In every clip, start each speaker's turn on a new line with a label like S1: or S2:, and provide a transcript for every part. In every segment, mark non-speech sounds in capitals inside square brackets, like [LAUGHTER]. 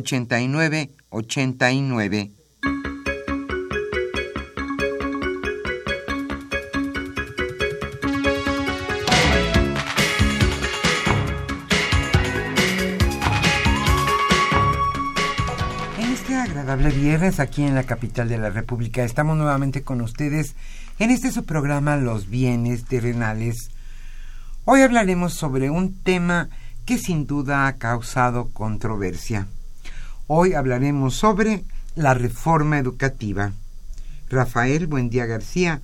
S1: 5536 8989. agradable viernes aquí en la capital de la República. Estamos nuevamente con ustedes en este su programa Los bienes terrenales. Hoy hablaremos sobre un tema que sin duda ha causado controversia. Hoy hablaremos sobre la reforma educativa. Rafael Buendía García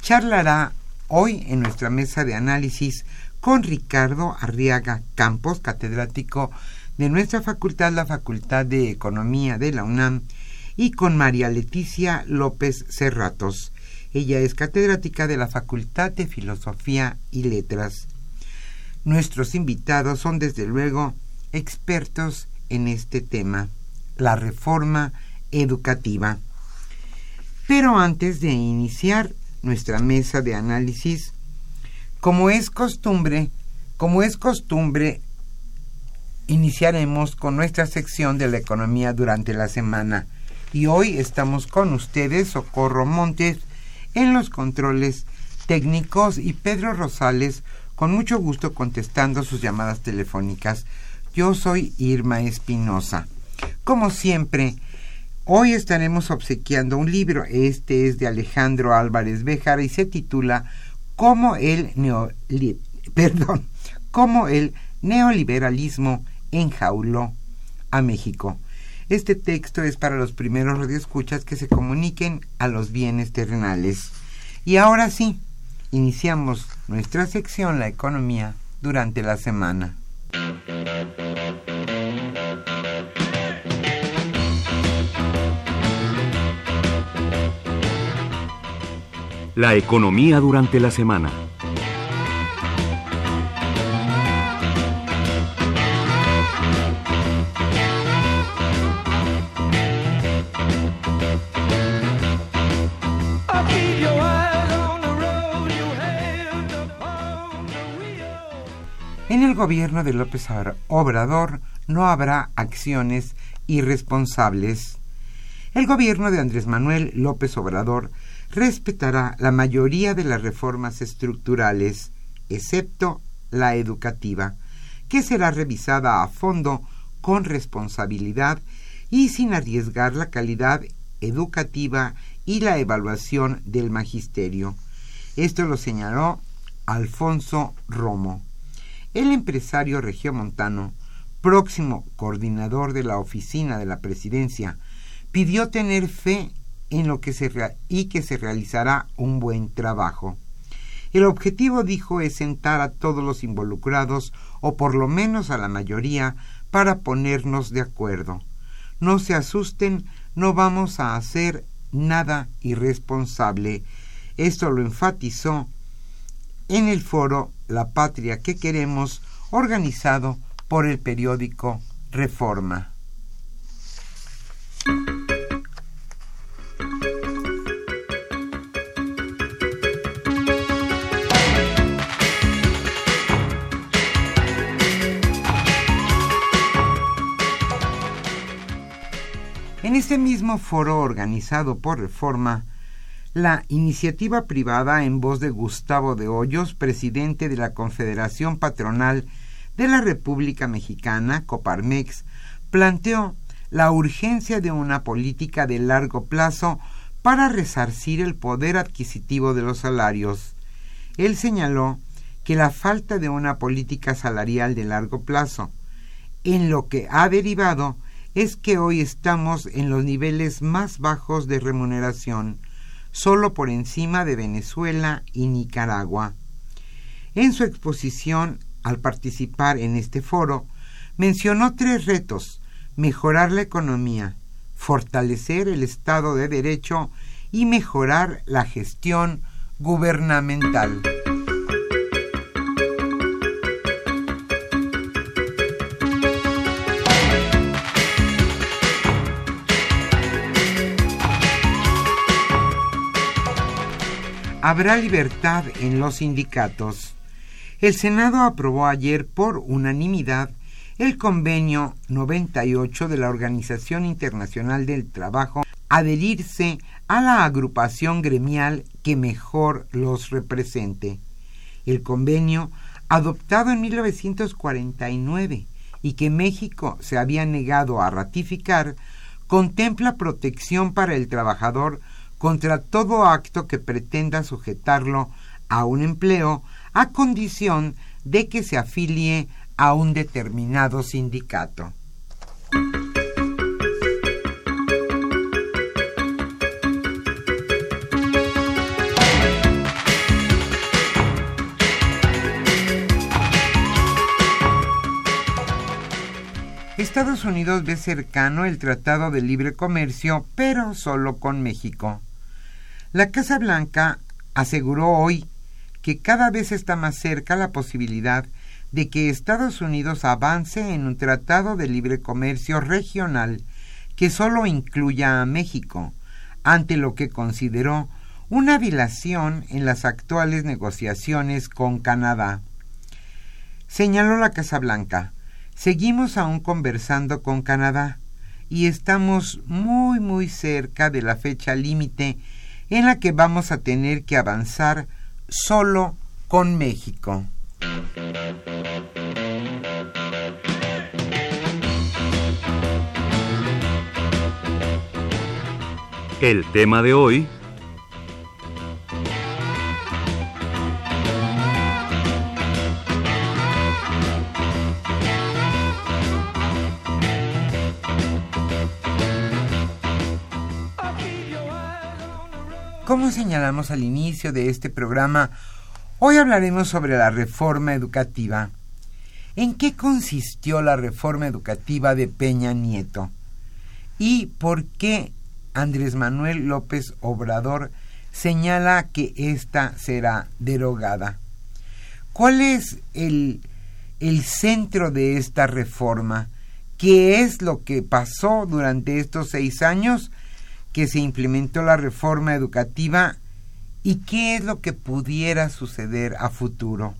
S1: charlará hoy en nuestra mesa de análisis con Ricardo Arriaga Campos, catedrático de nuestra facultad, la Facultad de Economía de la UNAM, y con María Leticia López Cerratos. Ella es catedrática de la Facultad de Filosofía y Letras. Nuestros invitados son desde luego expertos en este tema, la reforma educativa. Pero antes de iniciar nuestra mesa de análisis, como es costumbre, como es costumbre, iniciaremos con nuestra sección de la economía durante la semana. Y hoy estamos con ustedes, Socorro Montes, en los controles técnicos y Pedro Rosales, con mucho gusto contestando sus llamadas telefónicas. Yo soy Irma Espinosa. Como siempre, hoy estaremos obsequiando un libro. Este es de Alejandro Álvarez Béjar y se titula Cómo el, Cómo el neoliberalismo enjauló a México. Este texto es para los primeros radioescuchas que se comuniquen a los bienes terrenales. Y ahora sí, iniciamos nuestra sección La economía durante la semana.
S2: La economía durante la semana.
S1: En el gobierno de López Obrador no habrá acciones irresponsables. El gobierno de Andrés Manuel López Obrador respetará la mayoría de las reformas estructurales, excepto la educativa, que será revisada a fondo con responsabilidad y sin arriesgar la calidad educativa y la evaluación del magisterio. Esto lo señaló Alfonso Romo. El empresario regiomontano, próximo coordinador de la oficina de la presidencia, pidió tener fe en lo que se y que se realizará un buen trabajo. El objetivo, dijo, es sentar a todos los involucrados, o por lo menos a la mayoría, para ponernos de acuerdo. No se asusten, no vamos a hacer nada irresponsable. Esto lo enfatizó en el foro La Patria que queremos, organizado por el periódico Reforma. En este mismo foro organizado por Reforma, la iniciativa privada en voz de Gustavo de Hoyos, presidente de la Confederación Patronal de la República Mexicana, Coparmex, planteó la urgencia de una política de largo plazo para resarcir el poder adquisitivo de los salarios. Él señaló que la falta de una política salarial de largo plazo, en lo que ha derivado es que hoy estamos en los niveles más bajos de remuneración, solo por encima de Venezuela y Nicaragua. En su exposición, al participar en este foro, mencionó tres retos mejorar la economía, fortalecer el Estado de Derecho y mejorar la gestión gubernamental. Habrá libertad en los sindicatos. El Senado aprobó ayer por unanimidad el convenio 98 de la Organización Internacional del Trabajo adherirse a la agrupación gremial que mejor los represente. El convenio, adoptado en 1949 y que México se había negado a ratificar, contempla protección para el trabajador contra todo acto que pretenda sujetarlo a un empleo a condición de que se afilie a un determinado sindicato. Estados Unidos ve cercano el Tratado de Libre Comercio, pero solo con México. La Casa Blanca aseguró hoy que cada vez está más cerca la posibilidad de que Estados Unidos avance en un tratado de libre comercio regional que solo incluya a México, ante lo que consideró una dilación en las actuales negociaciones con Canadá. Señaló la Casa Blanca, seguimos aún conversando con Canadá y estamos muy muy cerca de la fecha límite en la que vamos a tener que avanzar solo con México.
S2: El tema de hoy
S1: Como señalamos al inicio de este programa, hoy hablaremos sobre la reforma educativa. ¿En qué consistió la reforma educativa de Peña Nieto? ¿Y por qué Andrés Manuel López Obrador señala que ésta será derogada? ¿Cuál es el, el centro de esta reforma? ¿Qué es lo que pasó durante estos seis años? Que se implementó la reforma educativa y qué es lo que pudiera suceder a futuro.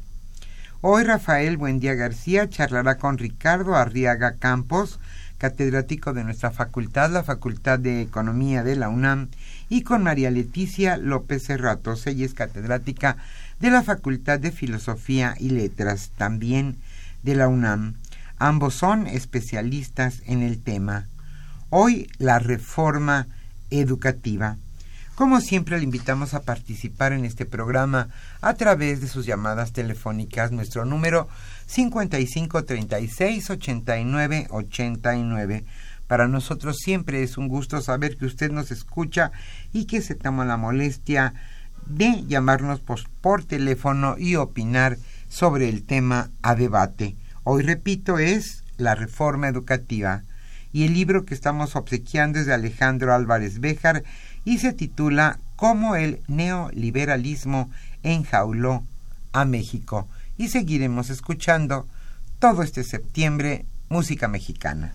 S1: Hoy Rafael Buendía García charlará con Ricardo Arriaga Campos, catedrático de nuestra facultad, la Facultad de Economía de la UNAM, y con María Leticia López Cerratos, ella es catedrática de la Facultad de Filosofía y Letras, también de la UNAM. Ambos son especialistas en el tema. Hoy la reforma educativa. Como siempre, le invitamos a participar en este programa a través de sus llamadas telefónicas. Nuestro número 5536 8989. Para nosotros siempre es un gusto saber que usted nos escucha y que se toma la molestia de llamarnos por, teléfono y opinar sobre el tema a debate. Hoy, repito, es la reforma educativa y el libro que estamos obsequiando es de Alejandro Álvarez Béjar y se titula Cómo el neoliberalismo enjauló a México. Y seguiremos escuchando todo este septiembre música mexicana.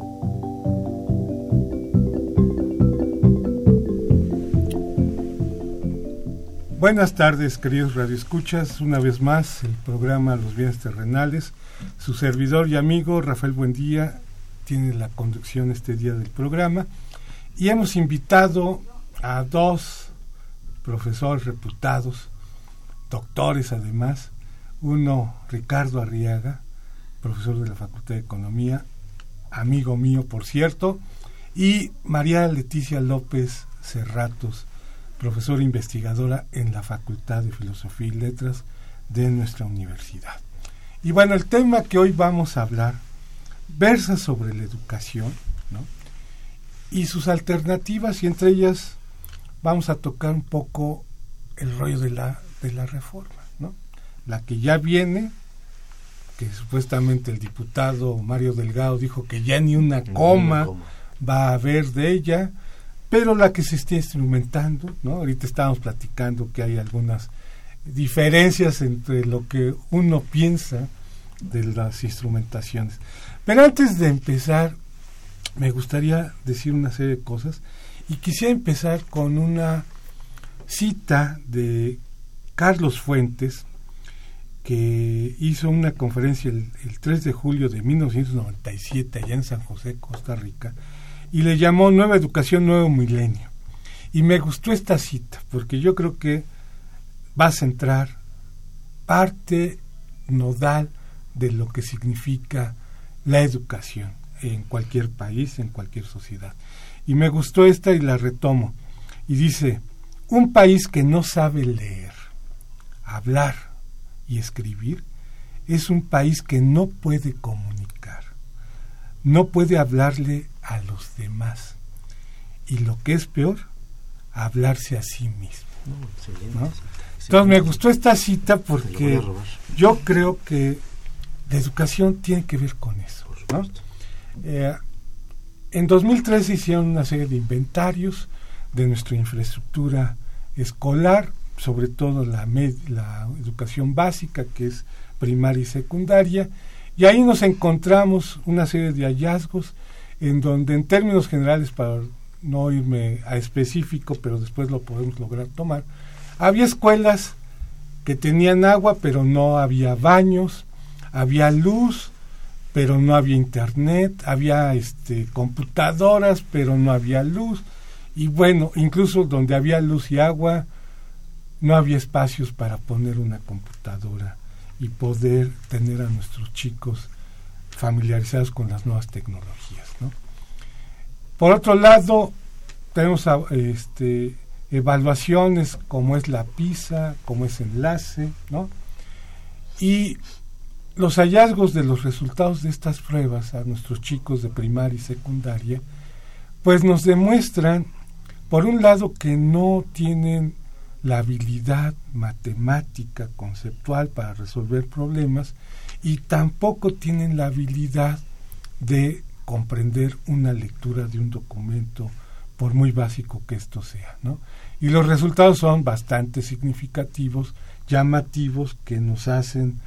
S3: Buenas tardes, queridos radioescuchas. Una vez más, el programa Los Bienes Terrenales. Su servidor y amigo Rafael Buendía tiene la conducción este día del programa. Y hemos invitado a dos profesores reputados, doctores además. Uno, Ricardo Arriaga, profesor de la Facultad de Economía, amigo mío, por cierto. Y María Leticia López Cerratos profesora investigadora en la Facultad de Filosofía y Letras de nuestra universidad. Y bueno, el tema que hoy vamos a hablar versa sobre la educación y sus alternativas y entre ellas vamos a tocar un poco el rollo de la, de la reforma, ¿no? la que ya viene, que supuestamente el diputado Mario Delgado dijo que ya ni una coma va a haber de ella, pero la que se está instrumentando, ¿no? Ahorita estábamos platicando que hay algunas diferencias entre lo que uno piensa de las instrumentaciones. Pero antes de empezar, me gustaría decir una serie de cosas y quisiera empezar con una cita de Carlos Fuentes, que hizo una conferencia el, el 3 de julio de 1997 allá en San José, Costa Rica, y le llamó Nueva Educación, Nuevo Milenio. Y me gustó esta cita, porque yo creo que va a centrar parte nodal de lo que significa la educación en cualquier país, en cualquier sociedad. Y me gustó esta y la retomo. Y dice, un país que no sabe leer, hablar y escribir es un país que no puede comunicar, no puede hablarle a los demás. Y lo que es peor, hablarse a sí mismo. Entonces me gustó esta cita porque yo creo que la educación tiene que ver con eso. Eh, en 2013 hicieron una serie de inventarios de nuestra infraestructura escolar, sobre todo la, la educación básica, que es primaria y secundaria, y ahí nos encontramos una serie de hallazgos en donde en términos generales, para no irme a específico, pero después lo podemos lograr tomar, había escuelas que tenían agua, pero no había baños, había luz, pero no había internet, había este, computadoras, pero no había luz. Y bueno, incluso donde había luz y agua, no había espacios para poner una computadora y poder tener a nuestros chicos familiarizados con las nuevas tecnologías. ¿no? Por otro lado, tenemos este, evaluaciones como es la PISA, como es enlace, ¿no? y los hallazgos de los resultados de estas pruebas a nuestros chicos de primaria y secundaria, pues nos demuestran, por un lado, que no tienen la habilidad matemática, conceptual para resolver problemas y tampoco tienen la habilidad de comprender una lectura de un documento por muy básico que esto sea, ¿no? Y los resultados son bastante significativos, llamativos, que nos hacen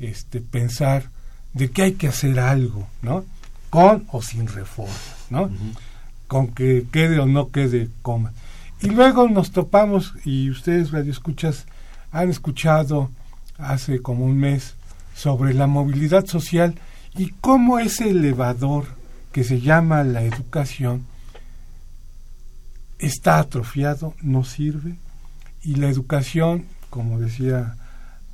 S3: este, pensar de que hay que hacer algo, ¿no? Con o sin reforma, ¿no? Con que quede o no quede coma. Y luego nos topamos, y ustedes radioescuchas han escuchado hace como un mes sobre la movilidad social y cómo ese elevador que se llama la educación está atrofiado, no sirve, y la educación, como decía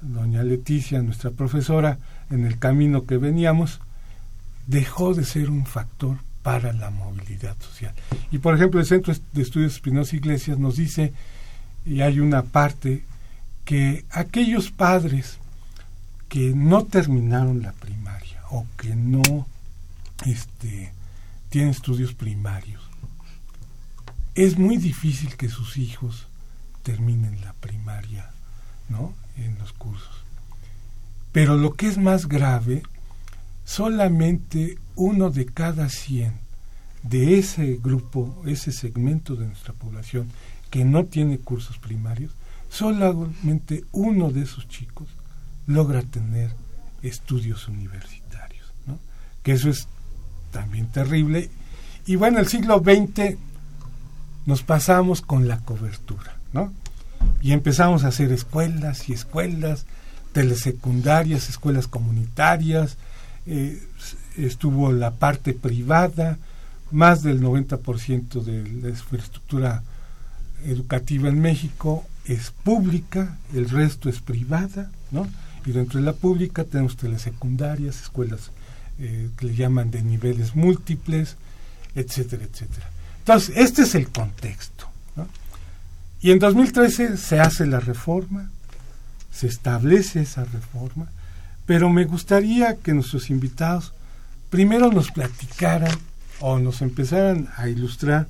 S3: doña Leticia, nuestra profesora, en el camino que veníamos, dejó de ser un factor para la movilidad social. Y por ejemplo, el Centro de Estudios Espinosa Iglesias nos dice, y hay una parte, que aquellos padres que no terminaron la primaria o que no este, tienen estudios primarios, es muy difícil que sus hijos terminen la primaria, ¿no? en los cursos. Pero lo que es más grave, solamente uno de cada 100 de ese grupo, ese segmento de nuestra población que no tiene cursos primarios, solamente uno de esos chicos logra tener estudios universitarios, ¿no? que eso es también terrible. Y bueno, el siglo XX nos pasamos con la cobertura, ¿no? y empezamos a hacer escuelas y escuelas, telesecundarias, escuelas comunitarias, eh, estuvo la parte privada, más del 90% de la infraestructura educativa en México es pública, el resto es privada, ¿no? Y dentro de la pública tenemos telesecundarias, escuelas eh, que le llaman de niveles múltiples, etcétera, etcétera. Entonces, este es el contexto. Y en 2013 se hace la reforma, se establece esa reforma, pero me gustaría que nuestros invitados primero nos platicaran o nos empezaran a ilustrar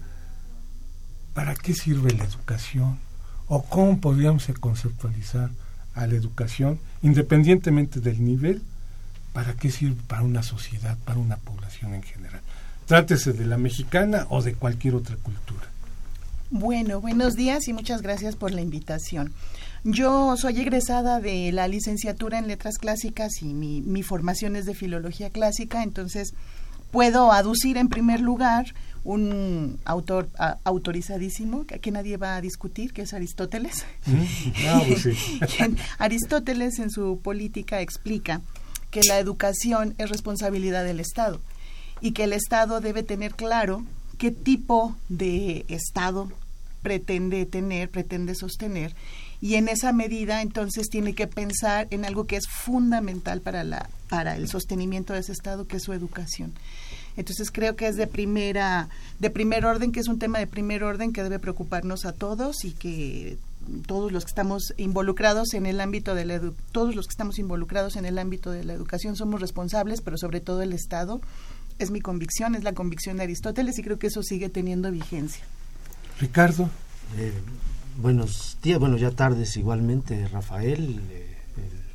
S3: para qué sirve la educación o cómo podríamos conceptualizar a la educación, independientemente del nivel, para qué sirve para una sociedad, para una población en general. Trátese de la mexicana o de cualquier otra cultura.
S4: Bueno, buenos días y muchas gracias por la invitación. Yo soy egresada de la licenciatura en letras clásicas y mi, formación es de filología clásica, entonces puedo aducir en primer lugar un autor autorizadísimo que nadie va a discutir, que es Aristóteles. Mm, [LAUGHS] ah, pues Aristóteles en su política explica que la educación es responsabilidad del Estado y que el Estado debe tener claro qué tipo de Estado pretende tener, pretende sostener. Y en esa medida, entonces, tiene que pensar en algo que es fundamental para, la, para el sostenimiento de ese Estado, que es su educación. Entonces creo que es de primera, de primer orden, que es un tema de primer orden que debe preocuparnos a todos y que todos los que estamos involucrados en el ámbito de la todos los que estamos involucrados en el ámbito de la educación somos responsables, pero sobre todo el Estado es mi convicción, es la convicción de Aristóteles y creo que eso sigue teniendo vigencia.
S3: Ricardo.
S5: Eh, buenos días, bueno, ya tardes igualmente, Rafael, eh,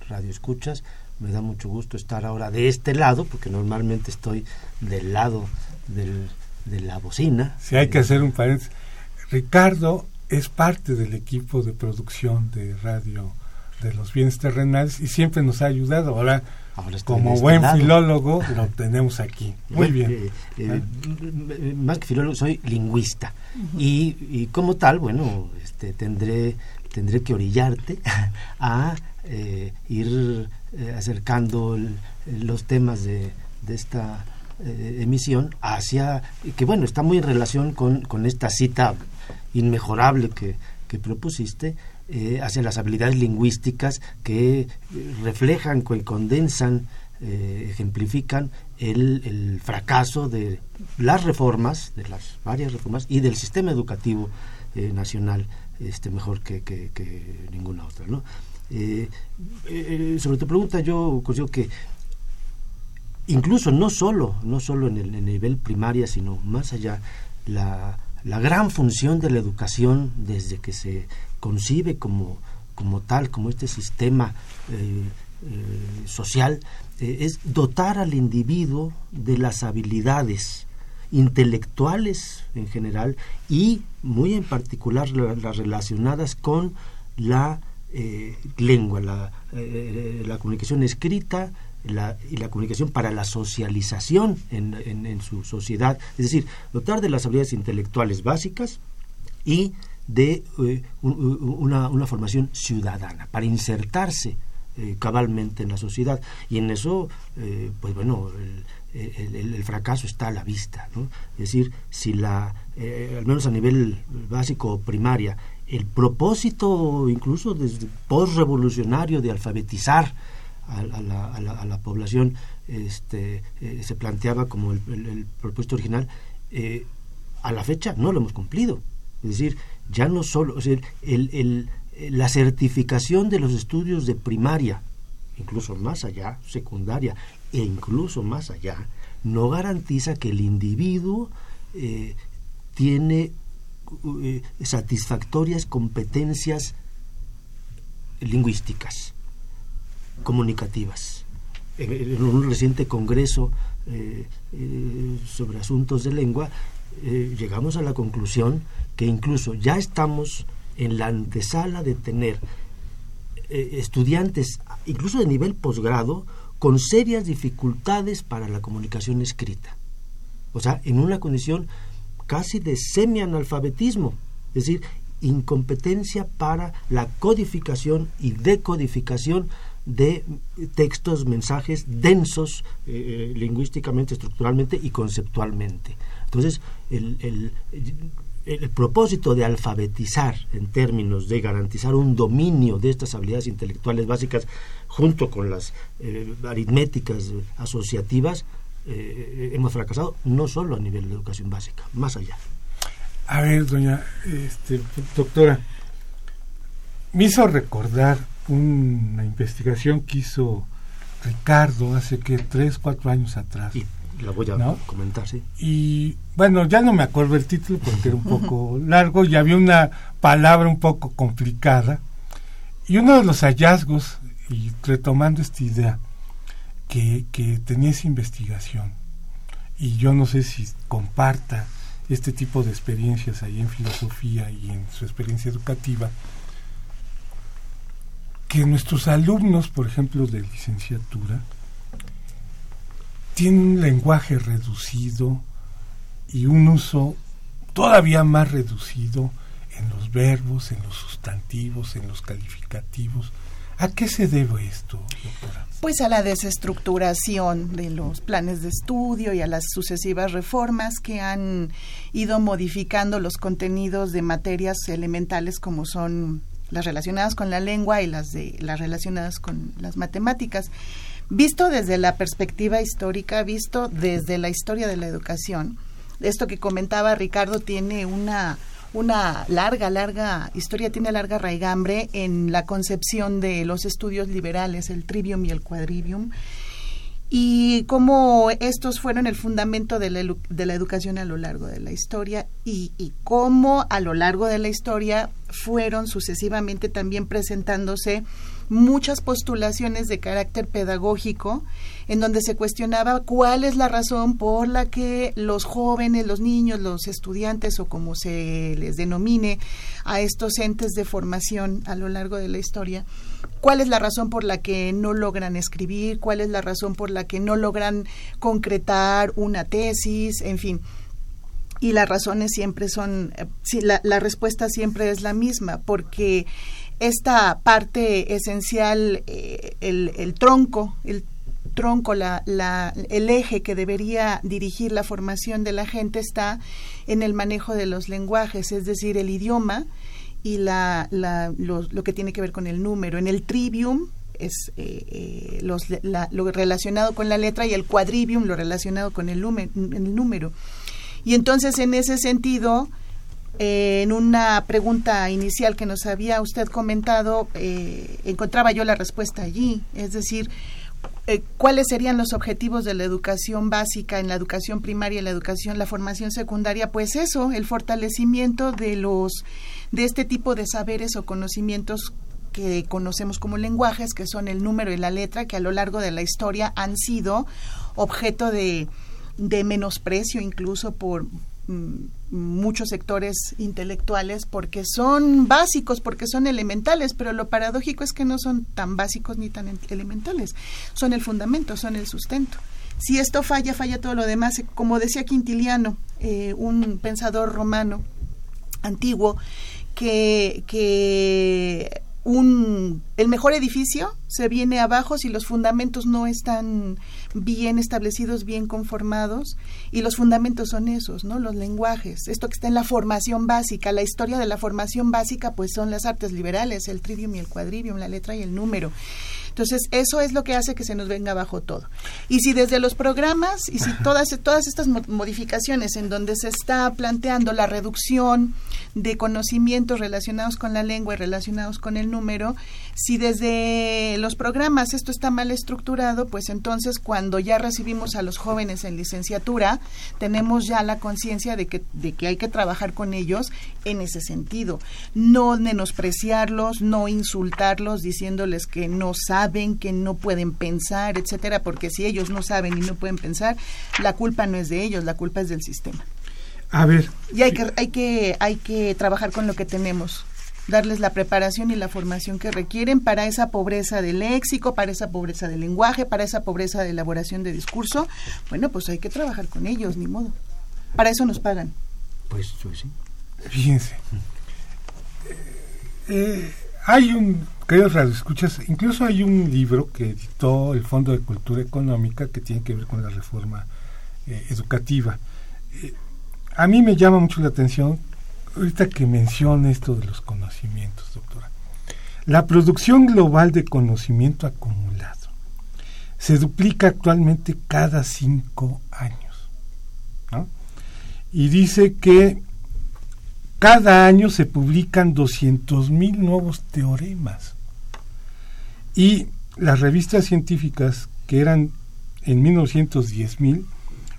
S5: Radio Escuchas. Me da mucho gusto estar ahora de este lado, porque normalmente estoy del lado del, de la bocina.
S3: Si hay que hacer un paréntesis. Ricardo es parte del equipo de producción de radio de los bienes terrenales y siempre nos ha ayudado. Ahora como buen filólogo lo tenemos aquí. Muy bien. Eh,
S5: eh, más que filólogo, soy lingüista. y, como tal, bueno, este, tendré, tendré que orillarte [LAUGHS] a ir acercando los temas de, esta eh, emisión hacia, que bueno, está muy en relación con, con esta cita inmejorable que, propusiste, eh, hacia las habilidades lingüísticas que eh, reflejan, que condensan, ejemplifican el, fracaso de las reformas, de las varias reformas y del sistema educativo nacional este, mejor que, que, ninguna otra. ¿no? sobre tu pregunta, yo considero que incluso no solo, no solo en el, nivel primaria, sino más allá, la, la, gran función de la educación desde que se concibe como, como tal, como este sistema eh, eh, social, eh, es dotar al individuo de las habilidades intelectuales en general y muy en particular las relacionadas con la lengua, la, la comunicación escrita, la, y la comunicación para la socialización en, en, su sociedad, es decir, dotar de las habilidades intelectuales básicas y de eh, una, una, formación ciudadana, para insertarse eh, cabalmente en la sociedad. Y en eso, eh, pues bueno, el, el, fracaso está a la vista. ¿no? Es decir, si la, al menos a nivel básico primaria, el propósito incluso desde postrevolucionario de alfabetizar a, la, población este, eh, se planteaba como el, propuesto original, eh, a la fecha no lo hemos cumplido. Es decir, ya no solo, el, la certificación de los estudios de primaria, incluso más allá, secundaria e incluso más allá, no garantiza que el individuo eh, tiene satisfactorias competencias lingüísticas comunicativas. En, un reciente congreso eh, eh, sobre asuntos de lengua, eh, llegamos a la conclusión que incluso ya estamos en la antesala de tener estudiantes, incluso de nivel posgrado, con serias dificultades para la comunicación escrita. O sea, en una condición casi de semianalfabetismo, es decir, incompetencia para la codificación y decodificación de textos, mensajes densos eh, eh, lingüísticamente, estructuralmente y conceptualmente. Entonces, el, el, el, propósito de alfabetizar en términos de garantizar un dominio de estas habilidades intelectuales básicas junto con las eh, aritméticas asociativas, hemos fracasado no solo a nivel de educación básica, más allá.
S3: A ver, doña este, doctora, me hizo recordar una investigación que hizo Ricardo hace que tres, cuatro años atrás.
S5: Y la voy a comentar, sí.
S3: Y bueno, ya no me acuerdo el título porque era un poco [LAUGHS] largo y había una palabra un poco complicada. Y uno de los hallazgos, y retomando esta idea, que, que tenía esa investigación, y yo no sé si comparta este tipo de experiencias ahí en filosofía y en su experiencia educativa, que nuestros alumnos, por ejemplo, de licenciatura, tienen un lenguaje reducido y un uso todavía más reducido en los verbos, en los sustantivos, en los calificativos. ¿A qué se debe esto, doctora?
S4: Pues a la desestructuración de los planes de estudio y a las sucesivas reformas que han ido modificando los contenidos de materias elementales como son las relacionadas con la lengua y las de las relacionadas con las matemáticas. Visto desde la perspectiva histórica, visto desde la historia de la educación, esto que comentaba Ricardo tiene una una larga, larga historia, tiene larga raigambre en la concepción de los estudios liberales, el trivium y el quadrivium, y cómo estos fueron el fundamento de la, educación a lo largo de la historia y, cómo a lo largo de la historia fueron sucesivamente también presentándose muchas postulaciones de carácter pedagógico en donde se cuestionaba cuál es la razón por la que los jóvenes, los niños, los estudiantes o como se les denomine a estos entes de formación a lo largo de la historia, cuál es la razón por la que no logran escribir, cuál es la razón por la que no logran concretar una tesis, en fin. Y las razones siempre son, eh, la, la, respuesta siempre es la misma, porque esta parte esencial, eh, el, tronco, el tronco, la, la, el eje que debería dirigir la formación de la gente está en el manejo de los lenguajes, es decir, el idioma y la, la, lo, lo, que tiene que ver con el número. En el trivium es eh, eh, los, la, lo relacionado con la letra y el quadrivium lo relacionado con el, el número. Y entonces, en ese sentido, en una pregunta inicial que nos había usted comentado, eh, encontraba yo la respuesta allí, es decir, eh, cuáles serían los objetivos de la educación básica en la educación primaria y la educación, la formación secundaria, pues eso, el fortalecimiento de los de este tipo de saberes o conocimientos que conocemos como lenguajes, que son el número y la letra, que a lo largo de la historia han sido objeto de, de menosprecio incluso por muchos sectores intelectuales porque son básicos, porque son elementales, pero lo paradójico es que no son tan básicos ni tan elementales, son el fundamento, son el sustento. Si esto falla, falla todo lo demás. Como decía Quintiliano, eh, un pensador romano antiguo, que, que un, el mejor edificio se viene abajo si los fundamentos no están bien establecidos, bien conformados, y los fundamentos son esos, ¿no? Los lenguajes, esto que está en la formación básica, la historia de la formación básica, pues son las artes liberales, el trivium y el quadrivium, la letra y el número. Entonces, eso es lo que hace que se nos venga abajo todo. Y si desde los programas y si todas, todas estas modificaciones en donde se está planteando la reducción de conocimientos relacionados con la lengua y relacionados con el número, si desde los programas esto está mal estructurado, pues entonces cuando ya recibimos a los jóvenes en licenciatura, tenemos ya la conciencia de que, de que hay que trabajar con ellos en ese sentido. No menospreciarlos, no insultarlos diciéndoles que no saben saben, que no pueden pensar, etcétera, porque si ellos no saben y no pueden pensar, la culpa no es de ellos, la culpa es del sistema.
S3: A ver.
S4: Y hay que, hay que, hay que trabajar con lo que tenemos darles la preparación y la formación que requieren para esa pobreza de léxico, para esa pobreza de lenguaje, para esa pobreza de elaboración de discurso. Bueno, pues hay que trabajar con ellos, ni modo. Para eso nos pagan.
S5: Pues, pues sí.
S3: Fíjense. Eh, hay un queridos radioescuchas, incluso hay un libro que editó el Fondo de Cultura Económica que tiene que ver con la reforma eh, educativa. Eh, a mí me llama mucho la atención, ahorita que menciona esto de los conocimientos, doctora. La producción global de conocimiento acumulado se duplica actualmente cada cinco años. Y dice que cada año se publican 200.000 nuevos teoremas. Y las revistas científicas, que eran en 1910.000,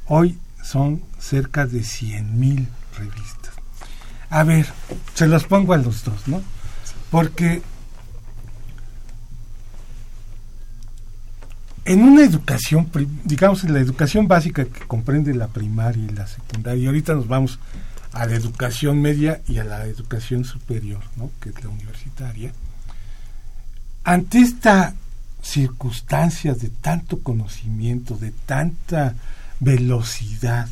S3: hoy son cerca de 100.000 revistas. A ver, se los pongo a los dos, ¿no? Porque en una educación, digamos en la educación básica que comprende la primaria y la secundaria, y ahorita nos vamos a la educación media y a la educación superior, ¿no? que es la universitaria, ante esta circunstancia de tanto conocimiento, de tanta velocidad,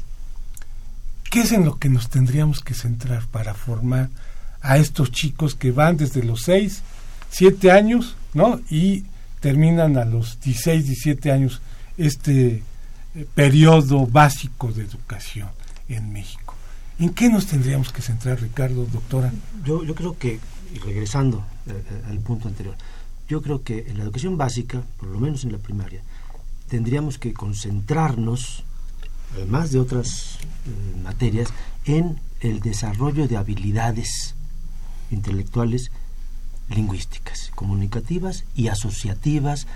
S3: ¿qué es en lo que nos tendríamos que centrar para formar a estos chicos que van desde los 6, 7 años, ¿no? Y terminan a los 16, 17 años este eh, periodo básico de educación en México. ¿En qué nos tendríamos que centrar, Ricardo, doctora?
S5: Yo, yo creo que, y regresando eh, eh, al punto anterior, yo creo que en la educación básica, por lo menos en la primaria, tendríamos que concentrarnos, además de otras eh, materias, en el desarrollo de habilidades intelectuales lingüísticas, comunicativas y asociativas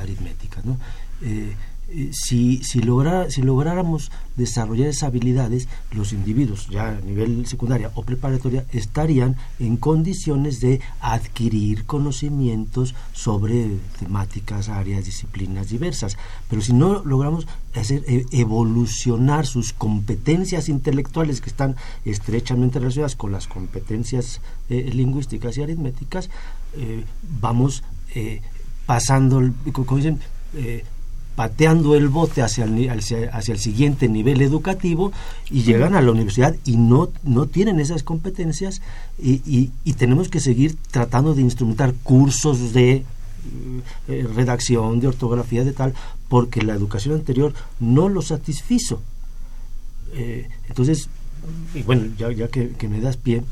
S5: aritméticas. ¿no? Si, si, si lográramos desarrollar esas habilidades, los individuos ya a nivel secundaria o preparatoria estarían en condiciones de adquirir conocimientos sobre temáticas, áreas, disciplinas diversas. Pero si no logramos hacer e, evolucionar sus competencias intelectuales que están estrechamente relacionadas con las competencias eh, lingüísticas y aritméticas, eh, vamos pasando, como dicen, pateando el bote hacia el, hacia, el siguiente nivel educativo y llegan a la universidad y no, no tienen esas competencias y, y, tenemos que seguir tratando de instrumentar cursos de eh, redacción, de ortografía, de tal, porque la educación anterior no lo satisfizo. Eh, entonces, y bueno, ya, ya que, me das pie,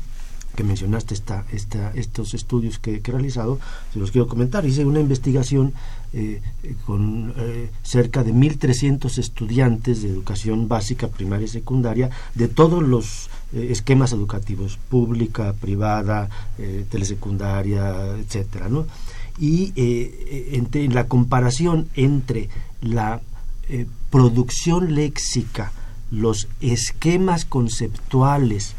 S5: que mencionaste esta, esta, estos estudios que, he realizado, se los quiero comentar. Hice una investigación eh, con eh, cerca de 1.300 estudiantes de educación básica, primaria y secundaria de todos los esquemas educativos, pública, privada, telesecundaria, etcétera, ¿no? Y entre, la comparación entre la producción léxica los esquemas conceptuales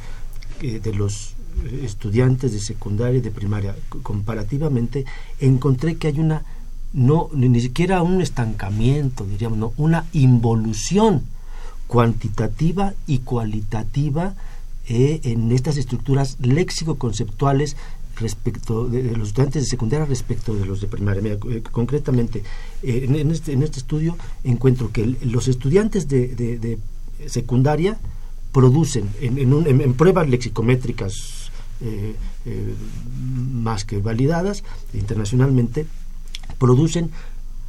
S5: eh, de los estudiantes de secundaria y de primaria comparativamente, encontré que hay una, no, ni siquiera un estancamiento, diríamos, no, una involución cuantitativa y cualitativa eh, en estas estructuras léxico-conceptuales respecto de, los estudiantes de secundaria respecto de los de primaria. Eh, concretamente, en, este, en este estudio encuentro que los estudiantes de, de secundaria producen en, pruebas lexicométricas eh, eh, más que validadas internacionalmente, producen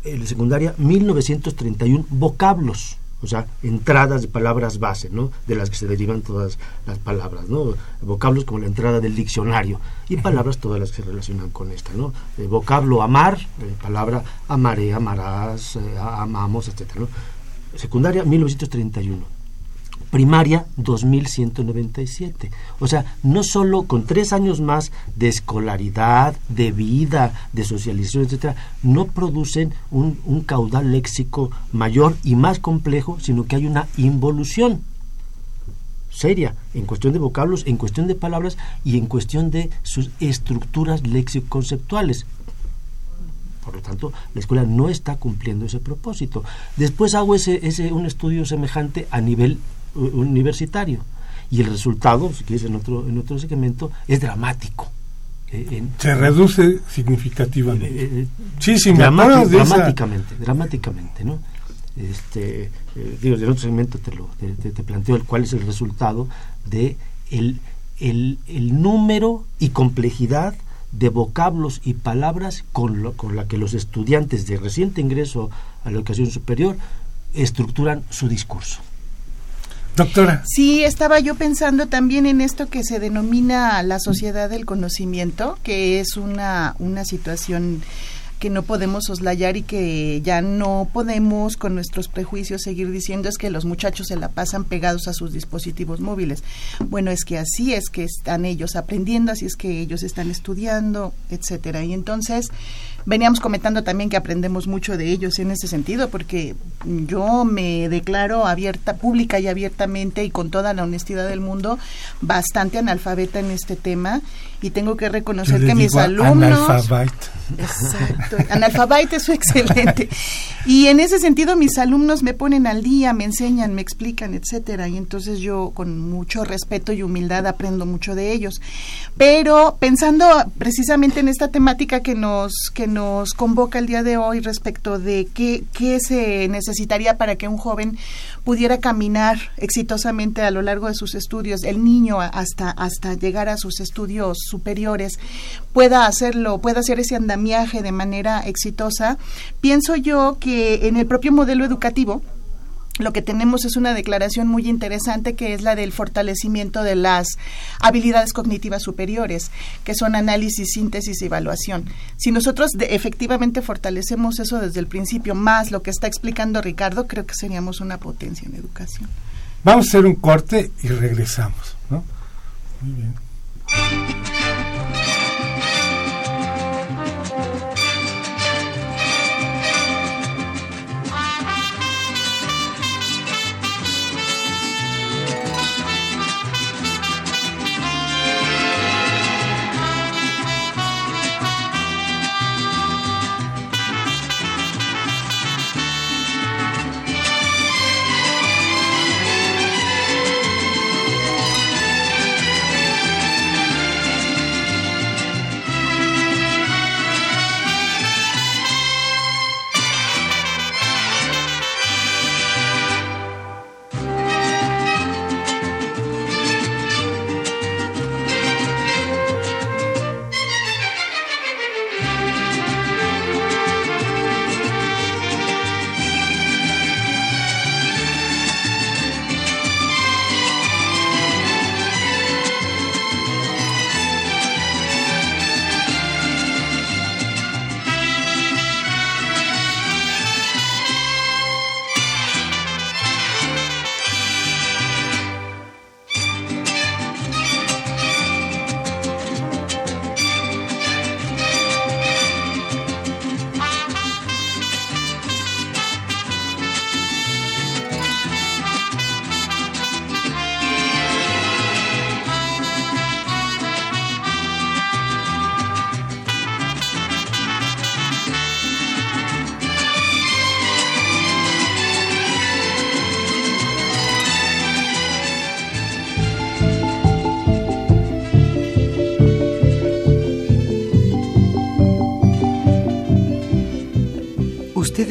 S5: en secundaria 1931 vocablos, o sea, entradas de palabras base, ¿no? De las que se derivan todas las palabras, ¿no? Vocablos como la entrada del diccionario y palabras todas las que se relacionan con esta, ¿no? Eh, vocablo amar, palabra amaré, amarás, amamos, etcétera, ¿no? Secundaria 1931 primaria 2197. O sea, no solo con tres años más de escolaridad, de vida, de socialización, etcétera, no producen un, caudal léxico mayor y más complejo, sino que hay una involución seria en cuestión de vocablos, en cuestión de palabras y en cuestión de sus estructuras léxico-conceptuales. Por lo tanto, la escuela no está cumpliendo ese propósito. Después hago ese, ese, un estudio semejante a nivel universitario. Y el resultado, si quieres en otro, en otro segmento, es dramático.
S3: Eh, se reduce significativamente. Eh, eh,
S5: sí, sí, dramáticamente, dramáticamente, ¿no? Este, digo, en otro segmento te, lo, te, planteo el, cuál es el resultado de el, el, el número y complejidad de vocablos y palabras con, lo, con la que los estudiantes de reciente ingreso a la educación superior estructuran su discurso.
S3: Doctora.
S4: Sí, estaba yo pensando también en esto que se denomina la sociedad del conocimiento, que es una, una situación que no podemos soslayar y que ya no podemos con nuestros prejuicios seguir diciendo es que los muchachos se la pasan pegados a sus dispositivos móviles. Bueno, es que así es que están ellos aprendiendo, así es que ellos están estudiando, etcétera. Y entonces veníamos comentando también que aprendemos mucho de ellos en ese sentido, porque yo me declaro abierta, pública y abiertamente y con toda la honestidad del mundo, bastante analfabeta en este tema y tengo que reconocer que mis alumnos... Exacto, analfabeta es excelente. Y en ese sentido mis alumnos me ponen al día, me enseñan, me explican, etcétera, y entonces yo con mucho respeto y humildad aprendo mucho de ellos. Pero pensando precisamente en esta temática que nos que nos convoca el día de hoy respecto de qué, qué se necesitaría para que un joven pudiera caminar exitosamente a lo largo de sus estudios, el niño hasta, hasta llegar a sus estudios superiores, pueda hacerlo, pueda hacer ese andamiaje de manera exitosa, pienso yo que en el propio modelo educativo, lo que tenemos es una declaración muy interesante que es la del fortalecimiento de las habilidades cognitivas superiores, que son análisis, síntesis y evaluación. Si nosotros efectivamente fortalecemos eso desde el principio, más lo que está explicando Ricardo, creo que seríamos una potencia en educación.
S3: Vamos a hacer un corte y regresamos. ¿no? Muy bien.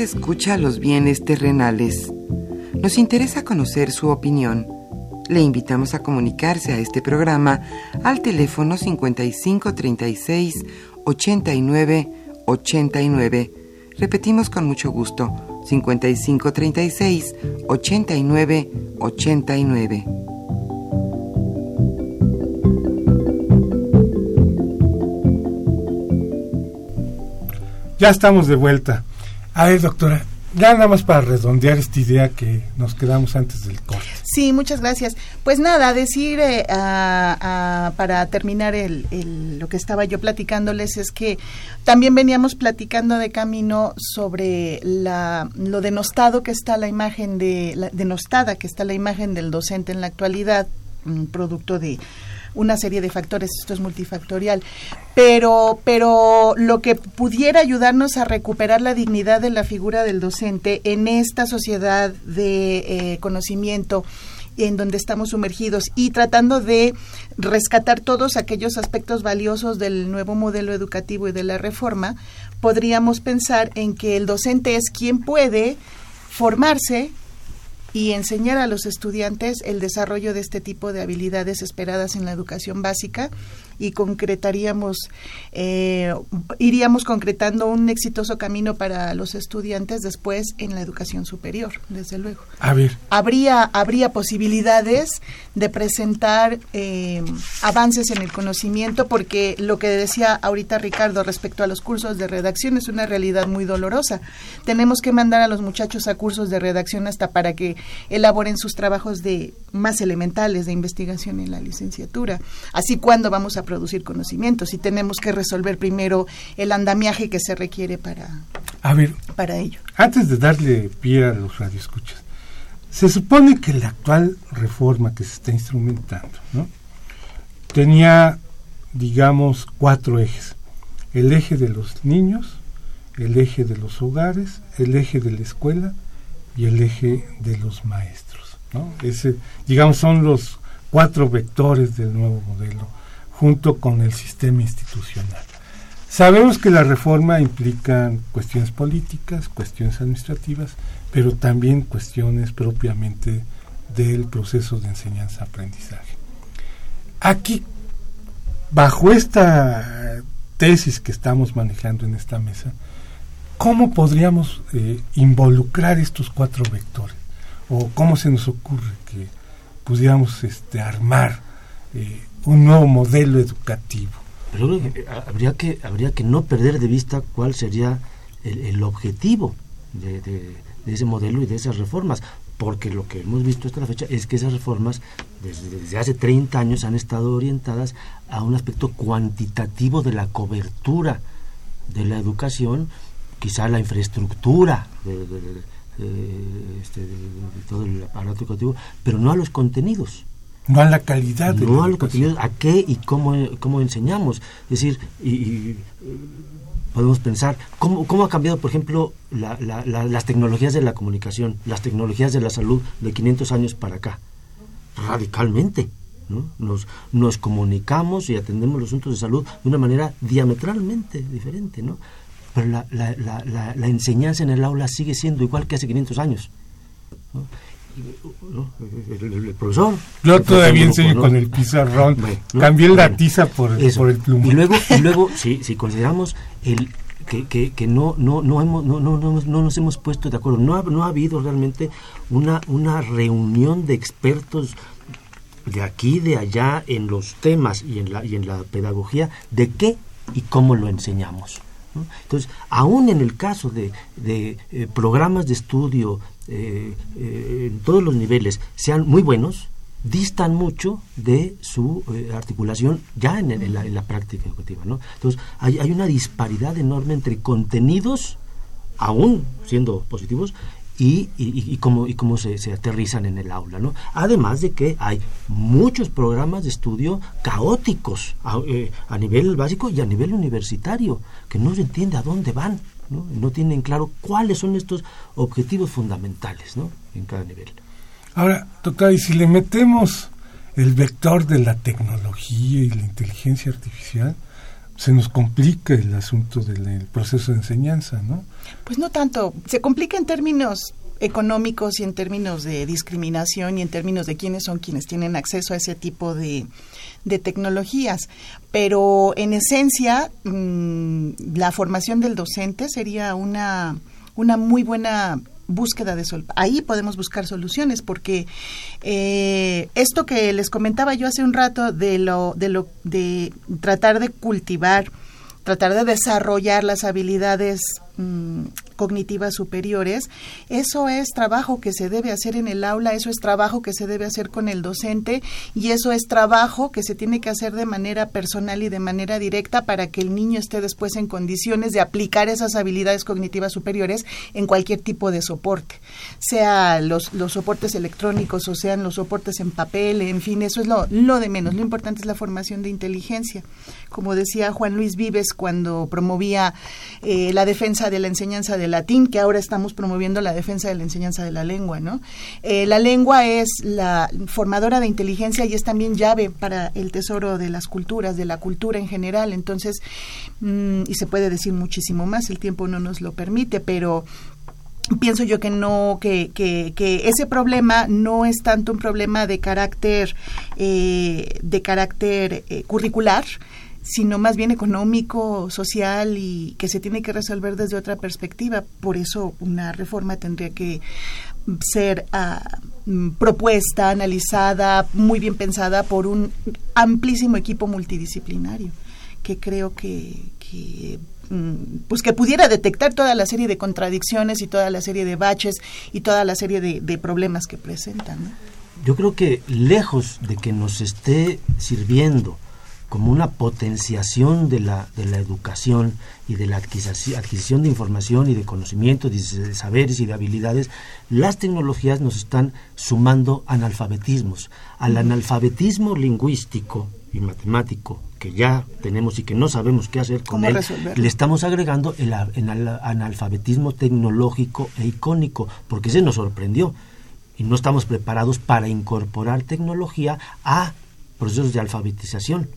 S1: Escucha los bienes terrenales. Nos interesa conocer su opinión. Le invitamos a comunicarse a este programa al teléfono 5536 89 89. Repetimos con mucho gusto, 5536 89 89.
S3: Ya estamos de vuelta. A ver, doctora, ya nada más para redondear esta idea que nos quedamos antes del corte.
S4: Sí, muchas gracias. Pues nada, decir eh, para terminar el, lo que estaba yo platicándoles es que también veníamos platicando de camino sobre la, lo denostado que está la imagen de, la, denostada que está la imagen del docente en la actualidad, producto de una serie de factores, esto es multifactorial, pero, pero lo que pudiera ayudarnos a recuperar la dignidad de la figura del docente en esta sociedad de eh, conocimiento en donde estamos sumergidos y tratando de rescatar todos aquellos aspectos valiosos del nuevo modelo educativo y de la reforma, podríamos pensar en que el docente es quien puede formarse y enseñar a los estudiantes el desarrollo de este tipo de habilidades esperadas en la educación básica y concretaríamos, eh, iríamos concretando un exitoso camino para los estudiantes después en la educación superior, desde luego.
S3: A ver.
S4: Habría, habría posibilidades de presentar eh, avances en el conocimiento porque lo que decía ahorita Ricardo respecto a los cursos de redacción es una realidad muy dolorosa. Tenemos que mandar a los muchachos a cursos de redacción hasta para que elaboren sus trabajos de más elementales de investigación en la licenciatura. Así cuando vamos a producir conocimientos y tenemos que resolver primero el andamiaje que se requiere para,
S3: a ver,
S4: para ello.
S3: Antes de darle pie a los radioescuchas, se supone que la actual reforma que se está instrumentando ¿no? tenía, digamos, cuatro ejes. El eje de los niños, el eje de los hogares, el eje de la escuela y el eje de los maestros. ¿no? Ese, digamos, son los cuatro vectores del nuevo modelo junto con el sistema institucional. Sabemos que la reforma implica cuestiones políticas, cuestiones administrativas, pero también cuestiones propiamente del proceso de enseñanza-aprendizaje. Aquí, bajo esta tesis que estamos manejando en esta mesa, ¿cómo podríamos eh, involucrar estos cuatro vectores? ¿O cómo se nos ocurre que pudiéramos este, armar eh, un nuevo modelo educativo.
S5: Pero eh, habría que, habría que no perder de vista cuál sería el, objetivo de, ese modelo y de esas reformas, porque lo que hemos visto hasta la fecha es que esas reformas desde, hace 30 años han estado orientadas a un aspecto cuantitativo de la cobertura de la educación, quizá la infraestructura de, este, de todo el aparato educativo, pero no a los contenidos.
S3: No a la calidad.
S5: De no a a qué y cómo, cómo enseñamos. Es decir, y, podemos pensar, ¿cómo, ¿cómo, ha cambiado, por ejemplo, las tecnologías de la comunicación, las tecnologías de la salud de 500 años para acá? Radicalmente. ¿no? Nos, nos comunicamos y atendemos los asuntos de salud de una manera diametralmente diferente, ¿no? Pero la, la, la enseñanza en el aula sigue siendo igual que hace 500 años. ¿no? El, profesor.
S3: Yo todavía enseño con el pizarrón. Cambié la tiza por, por el plumón.
S5: Y luego, y luego [LAUGHS] si, si consideramos el que, que, que, no, no, no, hemos, no, no, no, no, nos hemos puesto de acuerdo, no ha, no ha habido realmente una, una reunión de expertos de aquí, de allá, en los temas y en la, y en la pedagogía, de qué y cómo lo enseñamos. Entonces, aún en el caso de, de eh, programas de estudio eh, eh, en todos los niveles sean muy buenos, distan mucho de su eh, articulación ya en, la, práctica educativa. Entonces, hay, una disparidad enorme entre contenidos, aún siendo positivos, y, y, cómo, y cómo se, aterrizan en el aula. Además de que hay muchos programas de estudio caóticos a nivel básico y a nivel universitario, que no se entiende a dónde van. ¿No? tienen claro cuáles son estos objetivos fundamentales ¿no? en cada nivel.
S3: Ahora, toca y si le metemos el vector de la tecnología y la inteligencia artificial, se nos complica el asunto del proceso de enseñanza, ¿no?
S4: Pues no tanto, se complica en términos económicos y en términos de discriminación y en términos de quiénes son quienes tienen acceso a ese tipo de, de tecnologías. Pero en esencia, mm, la formación del docente sería una, una muy buena búsqueda de sol. Ahí podemos buscar soluciones porque eh, esto que les comentaba yo hace un rato de lo de lo de tratar de cultivar, tratar de desarrollar las habilidades mm, cognitivas superiores, eso es trabajo que se debe hacer en el aula, eso es trabajo que se debe hacer con el docente y eso es trabajo que se tiene que hacer de manera personal y de manera directa para que el niño esté después en condiciones de aplicar esas habilidades cognitivas superiores en cualquier tipo de soporte, sea los, los soportes electrónicos o sean los soportes en papel, en fin, eso es lo, lo de menos, lo importante es la formación de inteligencia. Como decía Juan Luis Vives cuando promovía eh, la defensa de la enseñanza latín, que ahora estamos promoviendo la defensa de la enseñanza de la lengua, ¿no? Eh, la lengua es la formadora de inteligencia y es también llave para el tesoro de las culturas, de la cultura en general. Entonces, mm, y se puede decir muchísimo más, el tiempo no nos lo permite, pero pienso yo que no que, que, que, ese problema no es tanto un problema de carácter eh, de carácter eh, curricular sino más bien económico, social y que se tiene que resolver desde otra perspectiva. Por eso una reforma tendría que ser mm, propuesta, analizada, muy bien pensada por un amplísimo equipo multidisciplinario que creo que, mm, pues que pudiera detectar toda la serie de contradicciones y toda la serie de baches y toda la serie de, problemas que presentan.
S5: Yo creo que lejos de que nos esté sirviendo como una potenciación de la, de la educación y de la adquisición de información y de conocimiento, de saberes y de habilidades, las tecnologías nos están sumando analfabetismos. Al analfabetismo lingüístico y matemático que ya tenemos y que no sabemos qué hacer con él, le estamos agregando el, el analfabetismo tecnológico e icónico, porque se nos sorprendió. Y no estamos preparados para incorporar tecnología a procesos de alfabetización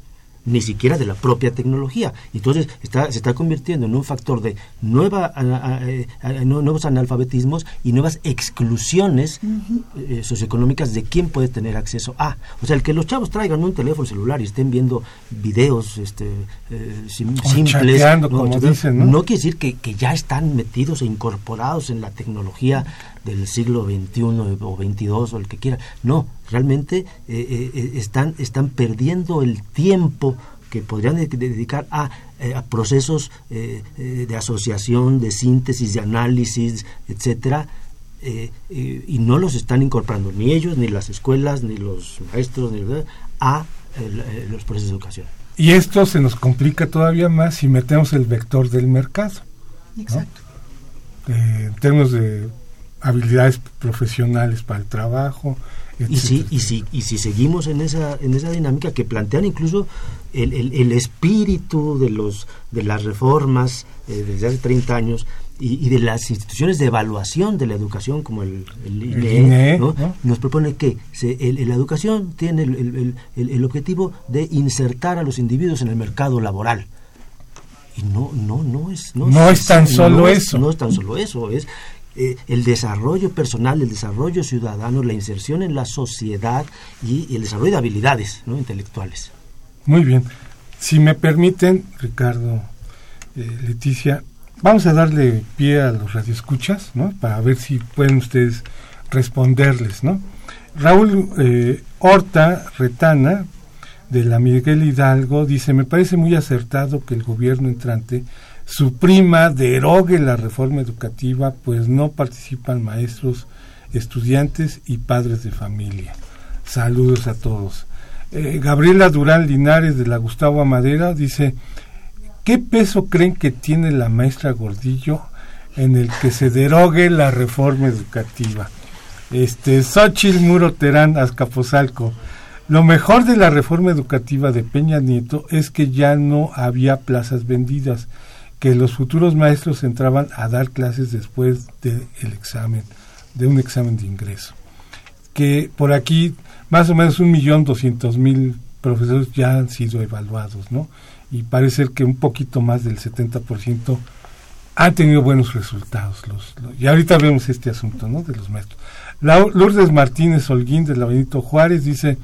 S5: ni siquiera de la propia tecnología. Entonces está, se está convirtiendo en un factor de nueva, eh, nuevos analfabetismos y nuevas exclusiones eh, socioeconómicas de quién puede tener acceso a. O sea, el que los chavos traigan un teléfono celular y estén viendo videos este, eh, simples, ¿no? quiere decir que, que ya están metidos e incorporados en la tecnología del siglo XXI o XXII o el que quiera. No, realmente eh, eh, eh, están, están perdiendo el tiempo que podrían dedicar a, procesos de asociación, de síntesis, de análisis, etcétera, y no los están incorporando ni ellos, ni las escuelas, ni los maestros, ni a los procesos de educación.
S3: Y esto se nos complica todavía más si metemos el vector del mercado.
S4: Exacto.
S3: en términos de habilidades profesionales para el trabajo.
S5: Y si, y, si, y si seguimos en esa, en esa dinámica que plantean incluso el, el, espíritu de, los, de las reformas eh, desde hace 30 años y, de las instituciones de evaluación de la educación como el, el INE, nos propone que se, la educación tiene el, objetivo de insertar a los individuos en el mercado laboral. Y no, no, no es,
S3: no, es, tan solo eso.
S5: no es tan solo eso, es eh, el desarrollo personal, el desarrollo ciudadano, la inserción en la sociedad y, el desarrollo de habilidades ¿no? intelectuales.
S3: Muy bien. Si me permiten, Ricardo, eh, Leticia, vamos a darle pie a los radioescuchas, ¿no? Para ver si pueden ustedes responderles, ¿no? Raúl eh, Horta Retana, de la Miguel Hidalgo, dice, me parece muy acertado que el gobierno entrante su prima derogue la reforma educativa, pues no participan maestros, estudiantes y padres de familia. Saludos a todos. Eh, Gabriela Durán Linares de la Gustavo Amadera dice, ¿qué peso creen que tiene la maestra Gordillo en el que se derogue la reforma educativa? Este, Xochitl Muro Terán, Azcapotzalco. Lo mejor de la reforma educativa de Peña Nieto es que ya no había plazas vendidas que los futuros maestros entraban a dar clases después del examen, de un examen de ingreso. Que por aquí más o menos un millón doscientos mil profesores ya han sido evaluados, ¿no? y parece que un poquito más del 70% han tenido buenos resultados. Los, y ahorita vemos este asunto ¿no? de los maestros. Lourdes Martínez Holguín de la Benito Juárez dice,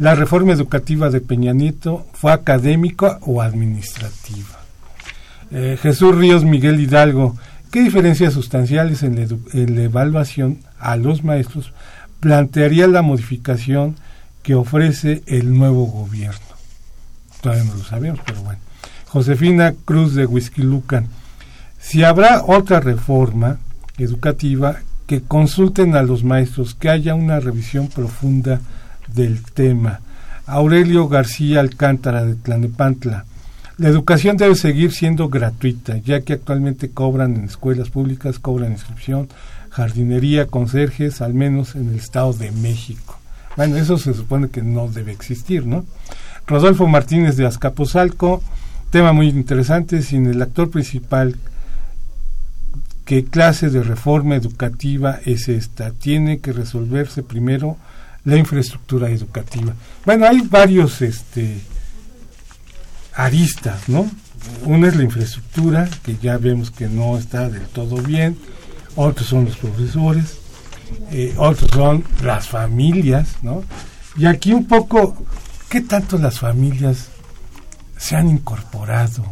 S3: la reforma educativa de Peña Nieto fue académica o administrativa. Eh, Jesús Ríos Miguel Hidalgo, ¿qué diferencias sustanciales en la, evaluación a los maestros plantearía la modificación que ofrece el nuevo gobierno? Todavía no lo sabemos, pero bueno. Josefina Cruz de Lucan, si habrá otra reforma educativa, que consulten a los maestros, que haya una revisión profunda del tema. Aurelio García Alcántara de Tlanepantla. La educación debe seguir siendo gratuita, ya que actualmente cobran en escuelas públicas, cobran inscripción, jardinería, conserjes, al menos en el Estado de México. Bueno, eso se supone que no debe existir, ¿no? Rodolfo Martínez de Azcapotzalco, tema muy interesante, sin el actor principal, ¿qué clase de reforma educativa es esta? Tiene que resolverse primero la infraestructura educativa. Bueno, hay varios este, aristas, ¿no? Una es la infraestructura, que ya vemos que no está del todo bien, otros son los profesores, eh, otros son las familias, ¿no? Y aquí un poco, ¿qué tanto las familias se han incorporado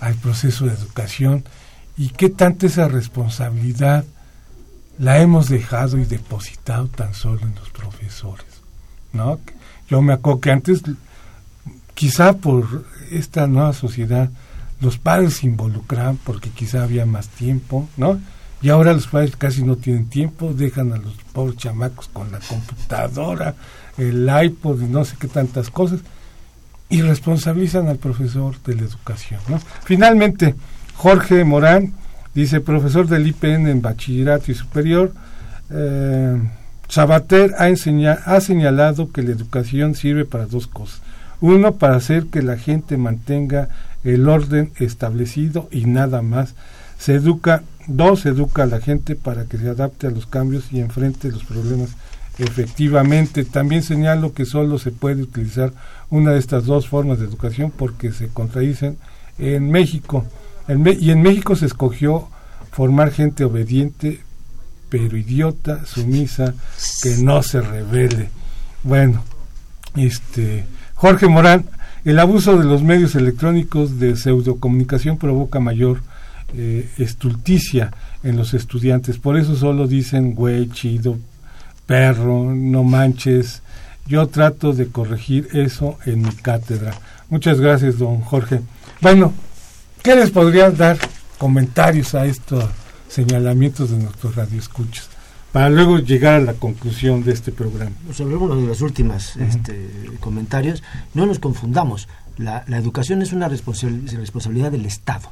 S3: al proceso de educación y qué tanto esa responsabilidad la hemos dejado y depositado tan solo en los profesores, ¿no? Yo me acuerdo que antes, quizá por esta nueva sociedad, los padres se involucraban porque quizá había más tiempo, ¿no? Y ahora los padres casi no tienen tiempo, dejan a los pobres chamacos con la computadora, el iPod y no sé qué tantas cosas, y responsabilizan al profesor de la educación, ¿no? Finalmente, Jorge Morán Dice, profesor del IPN en bachillerato y superior, eh, Sabater ha, ha señalado que la educación sirve para dos cosas. Uno, para hacer que la gente mantenga el orden establecido y nada más. Se educa, dos, educa a la gente para que se adapte a los cambios y enfrente los problemas efectivamente. También señalo que solo se puede utilizar una de estas dos formas de educación porque se contradicen en México y en México se escogió formar gente obediente, pero idiota, sumisa, que no se revele. Bueno, este Jorge Morán, el abuso de los medios electrónicos de pseudocomunicación provoca mayor eh, estulticia en los estudiantes. Por eso solo dicen güey, chido, perro, no manches. Yo trato de corregir eso en mi cátedra. Muchas gracias, don Jorge. Bueno, ¿Qué les podrían dar comentarios a estos señalamientos de nuestros radioescuchas? Para luego llegar a la conclusión de este programa.
S5: Hablemos de los últimos este, comentarios. No nos confundamos. La, educación es una responsabilidad del Estado,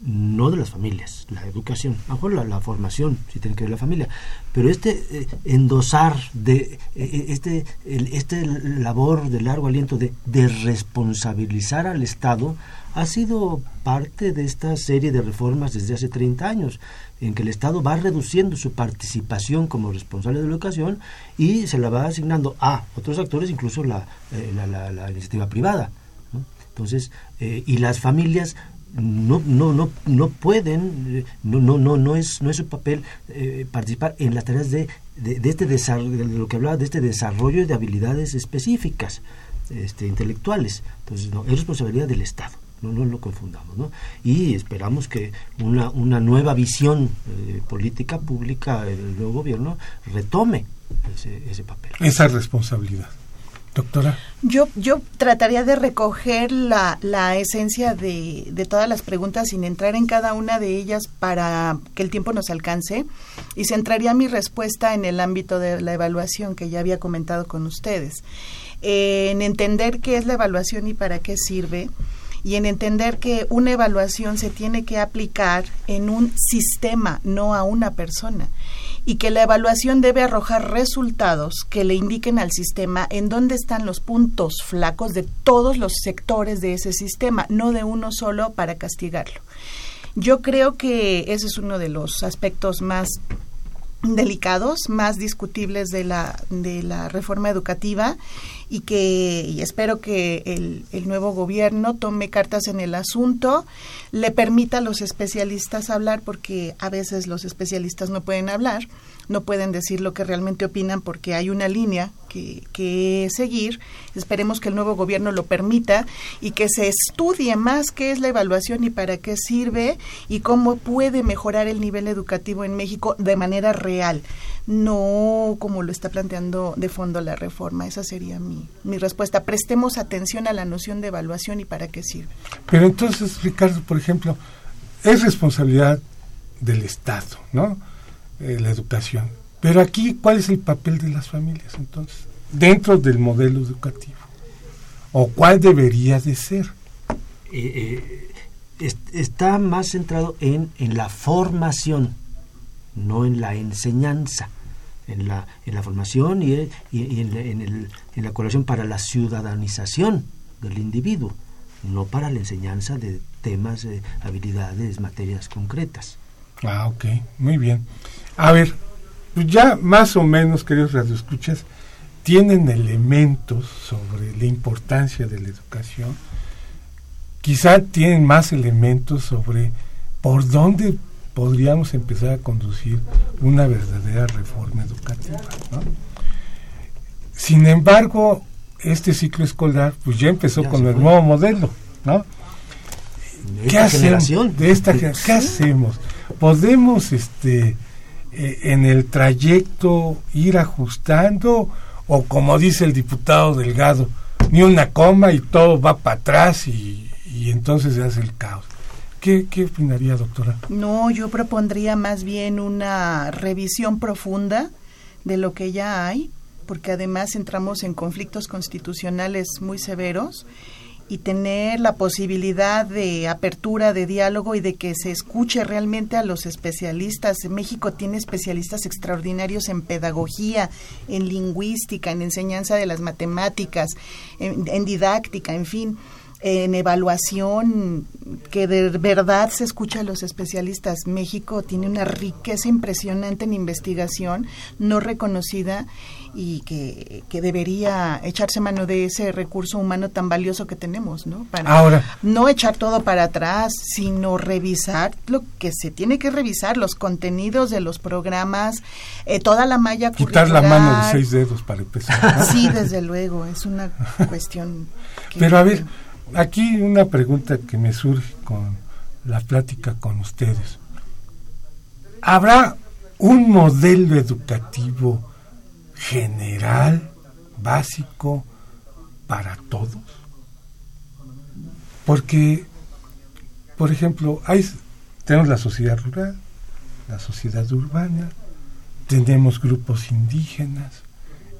S5: no de las familias. La educación, a lo mejor la, formación, si tiene que ver la familia. Pero este eh, endosar, de eh, eh, este, este labor de largo aliento de, de responsabilizar al Estado ha sido parte de esta serie de reformas desde hace 30 años, en que el Estado va reduciendo su participación como responsable de la educación y se la va asignando a otros actores, incluso la, eh, la, iniciativa privada. Entonces, eh, y las familias no, no, no, no pueden, no, no, no, no, es, no es su papel eh, participar en las tareas de, de, este desarrollo, de lo que hablaba, de este desarrollo de habilidades específicas, este, intelectuales. Entonces, no, es responsabilidad del Estado no, no lo confundamos, ¿no? Y esperamos que una, una nueva visión eh, política pública del nuevo gobierno retome ese, ese papel.
S3: Esa responsabilidad. Doctora.
S4: Yo, yo trataría de recoger la, la esencia de, de, todas las preguntas sin entrar en cada una de ellas para que el tiempo nos alcance y centraría mi respuesta en el ámbito de la evaluación que ya había comentado con ustedes. en entender qué es la evaluación y para qué sirve, y en entender que una evaluación se tiene que aplicar en un sistema, no a una persona, y que la evaluación debe arrojar resultados que le indiquen al sistema en dónde están los puntos flacos de todos los sectores de ese sistema, no de uno solo para castigarlo. Yo creo que ese es uno de los aspectos más delicados, más discutibles de la, de la reforma educativa y que y espero que el, el, nuevo gobierno tome cartas en el asunto, le permita a los especialistas hablar, porque a veces los especialistas no pueden hablar, no pueden decir lo que realmente opinan porque hay una línea que, que seguir. Esperemos que el nuevo gobierno lo permita y que se estudie más qué es la evaluación y para qué sirve y cómo puede mejorar el nivel educativo en México de manera real, no como lo está planteando de fondo la reforma. Esa sería mi, mi respuesta. Prestemos atención a la noción de evaluación y para qué sirve.
S3: Pero entonces, Ricardo, por ejemplo, es responsabilidad del Estado, ¿no? Eh, la educación. Pero aquí, ¿cuál es el papel de las familias entonces? Dentro del modelo educativo. ¿O cuál debería de ser?
S5: Eh, eh, está más centrado en, en la formación, no en la enseñanza. En la, en la formación y, y, en, la, en, el, en la colaboración para la ciudadanización del individuo, no para la enseñanza de temas, habilidades, materias concretas.
S3: Ah, ok, muy bien. A ver, ya más o menos, queridos radioescuchas, tienen elementos sobre la importancia de la educación. Quizá tienen más elementos sobre por dónde podríamos empezar a conducir una verdadera reforma educativa. Sin embargo, este ciclo escolar pues ya empezó con el nuevo modelo, ¿no? ¿Qué hacemos? De esta, ¿Qué hacemos? Podemos este eh, en el trayecto ir ajustando o como dice el diputado Delgado, ni una coma y todo va para atrás y, y entonces se hace el caos. ¿Qué, ¿Qué opinaría, doctora?
S4: No, yo propondría más bien una revisión profunda de lo que ya hay, porque además entramos en conflictos constitucionales muy severos y tener la posibilidad de apertura de diálogo y de que se escuche realmente a los especialistas. México tiene especialistas extraordinarios en pedagogía, en lingüística, en enseñanza de las matemáticas, en, didáctica, en fin en evaluación, que de verdad se escucha a los especialistas. México tiene una riqueza impresionante en investigación no reconocida y que, que, debería echarse mano de ese recurso humano tan valioso que tenemos, ¿no? Para
S3: Ahora,
S4: no echar todo para atrás, sino revisar lo que se tiene que revisar, los contenidos de los programas, eh, toda la malla
S3: Quitar la mano de seis dedos para empezar.
S4: Sí, desde luego, es una cuestión. [LAUGHS]
S3: Pero a ver, aquí una pregunta que me surge con la plática con ustedes. ¿Habrá un modelo educativo general, básico, para todos. Porque, por ejemplo, hay, tenemos la sociedad rural, la sociedad urbana, tenemos grupos indígenas,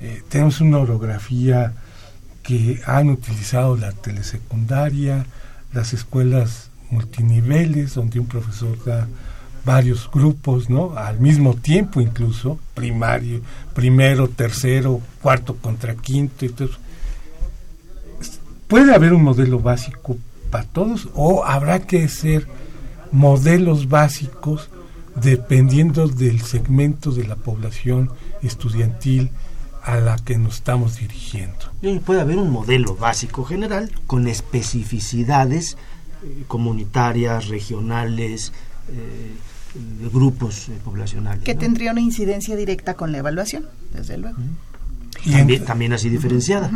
S3: eh, tenemos una orografía que han utilizado la telesecundaria, las escuelas multiniveles, donde un profesor da varios grupos, ¿no? Al mismo tiempo incluso, primario, primero, tercero, cuarto contra quinto todo ¿Puede haber un modelo básico para todos o habrá que ser modelos básicos dependiendo del segmento de la población estudiantil a la que nos estamos dirigiendo?
S5: Puede haber un modelo básico general con especificidades eh, comunitarias, regionales, eh, de grupos eh, poblacionales.
S4: Que tendría una incidencia directa con la evaluación, desde luego.
S5: Y también, así diferenciada.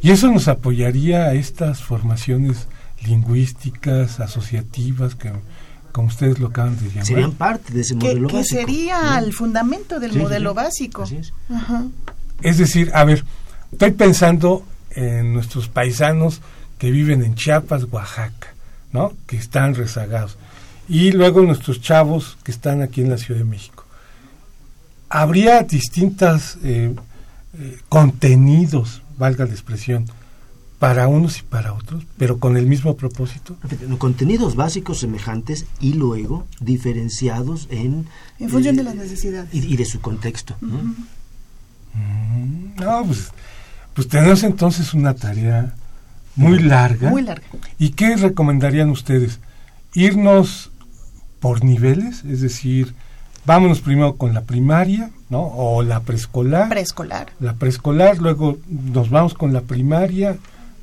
S3: Y eso nos apoyaría a estas formaciones lingüísticas, asociativas, que como ustedes lo acaban de llamar.
S5: Serían parte de ese modelo
S4: que,
S5: básico.
S4: Que sería el fundamento del modelo básico.
S3: Es. es decir, a ver, estoy pensando en nuestros paisanos que viven en Chiapas, Oaxaca, ¿no? Que están rezagados y luego nuestros chavos que están aquí en la Ciudad de México. Habría distintos eh, eh, contenidos, valga la expresión, para unos y para otros, pero con el mismo propósito.
S5: Contenidos básicos semejantes y luego diferenciados en...
S4: En función de las necesidades.
S5: Y, de su contexto.
S3: Mm, ¿no? pues, pues tenemos entonces una tarea muy larga.
S4: Muy larga.
S3: ¿Y qué recomendarían ustedes? Irnos por niveles, es decir, vámonos primero con la primaria, ¿no? O la preescolar.
S4: Preescolar.
S3: La preescolar, luego nos vamos con la primaria,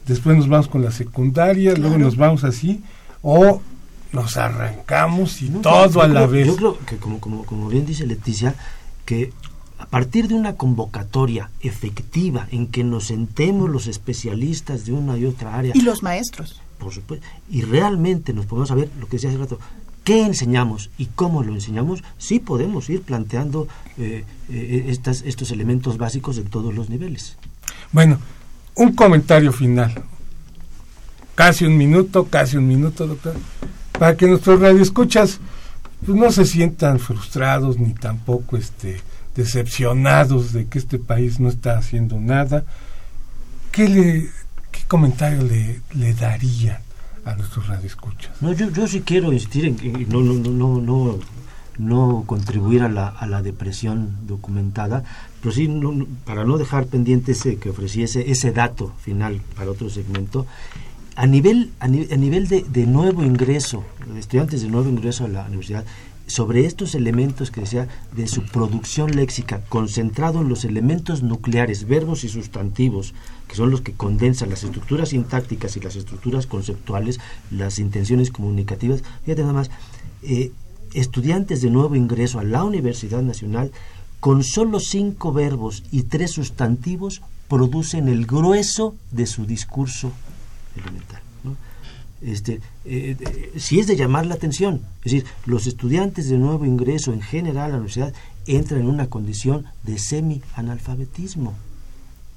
S3: después nos vamos con la secundaria, luego nos vamos así, o nos arrancamos y todo a la vez.
S5: Yo creo que, como, como, como bien dice Leticia, que a partir de una convocatoria efectiva en que nos sentemos los especialistas de una y otra área.
S4: Y los maestros.
S5: Por supuesto. Y realmente nos podemos saber lo que decía hace rato, qué enseñamos y cómo lo enseñamos, sí podemos ir planteando eh, eh, estas, estos elementos básicos en todos los niveles.
S3: Bueno, un comentario final. Casi un minuto, casi un minuto, doctor. Para que nuestros radioescuchas pues, no se sientan frustrados ni tampoco este, decepcionados de que este país no está haciendo nada. ¿Qué, le, qué comentario le, le darían a nuestros radioescuchas?
S5: No, yo, yo sí quiero insistir en que no, no, no, no, no contribuir a la, a la depresión documentada, pero sí, no, para no dejar pendiente ese que ofreciese ese dato final para otro segmento, a nivel, a, ni, a nivel de, nuevo ingreso, estudiantes de nuevo ingreso a la universidad, sobre estos elementos que decía de su producción léxica, concentrado en los elementos nucleares, verbos y sustantivos, que son los que condensan las estructuras sintácticas y las estructuras conceptuales, las intenciones comunicativas. Fíjate nada más, eh, estudiantes de nuevo ingreso a la Universidad Nacional, con solo cinco verbos y tres sustantivos, producen el grueso de su discurso elemental. ¿no? Este, eh, eh, si es de llamar la atención, es decir, los estudiantes de nuevo ingreso en general a la universidad entran en una condición de semi-analfabetismo.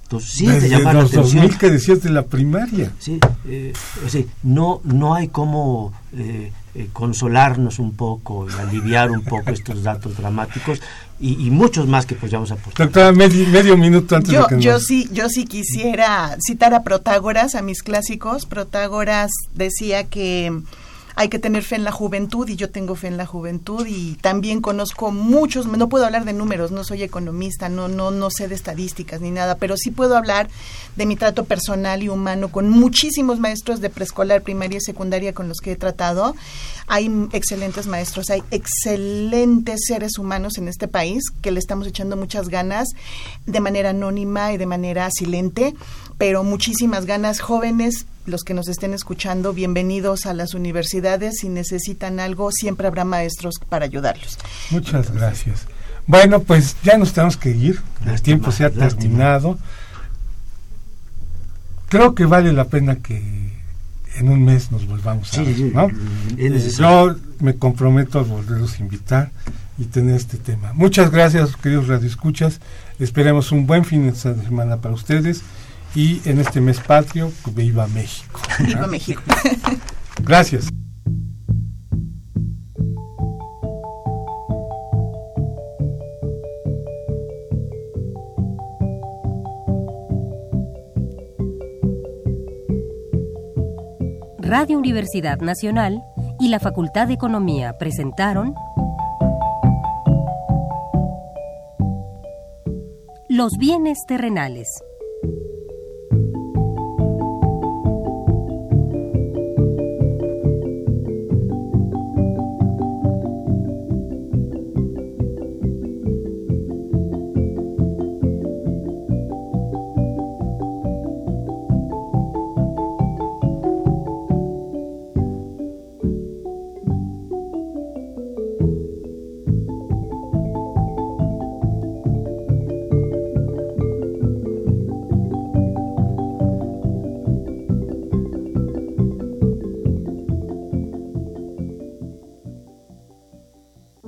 S5: Entonces, sí es de llamar
S3: los
S5: la atención.
S3: 2000 que decías de la primaria.
S5: Sí, eh, es decir, no, no hay como eh, consolarnos un poco y aliviar un poco estos datos dramáticos y, y, muchos más que pues ya vamos a aportar.
S3: Doctora, medio, medio minuto antes
S4: yo,
S3: de que
S4: yo
S3: nos...
S4: sí, yo sí quisiera citar a Protágoras, a mis clásicos. Protágoras decía que hay que tener fe en la juventud y yo tengo fe en la juventud y también conozco muchos, no puedo hablar de números, no soy economista, no no no sé de estadísticas ni nada, pero sí puedo hablar de mi trato personal y humano con muchísimos maestros de preescolar, primaria y secundaria con los que he tratado. Hay excelentes maestros, hay excelentes seres humanos en este país que le estamos echando muchas ganas de manera anónima y de manera silente, pero muchísimas ganas jóvenes los que nos estén escuchando, bienvenidos a las universidades. Si necesitan algo, siempre habrá maestros para ayudarlos.
S3: Muchas gracias. Bueno, pues ya nos tenemos que ir. El tiempo se ha lástima. terminado. Creo que vale la pena que en un mes nos volvamos a ver. ¿no? Yo me comprometo a volverlos a invitar y tener este tema. Muchas gracias, queridos radioescuchas. Esperemos un buen fin de semana para ustedes y en este mes patrio, viva México.
S4: Viva México. [LAUGHS]
S3: Gracias.
S6: Radio Universidad Nacional y la Facultad de Economía presentaron Los bienes terrenales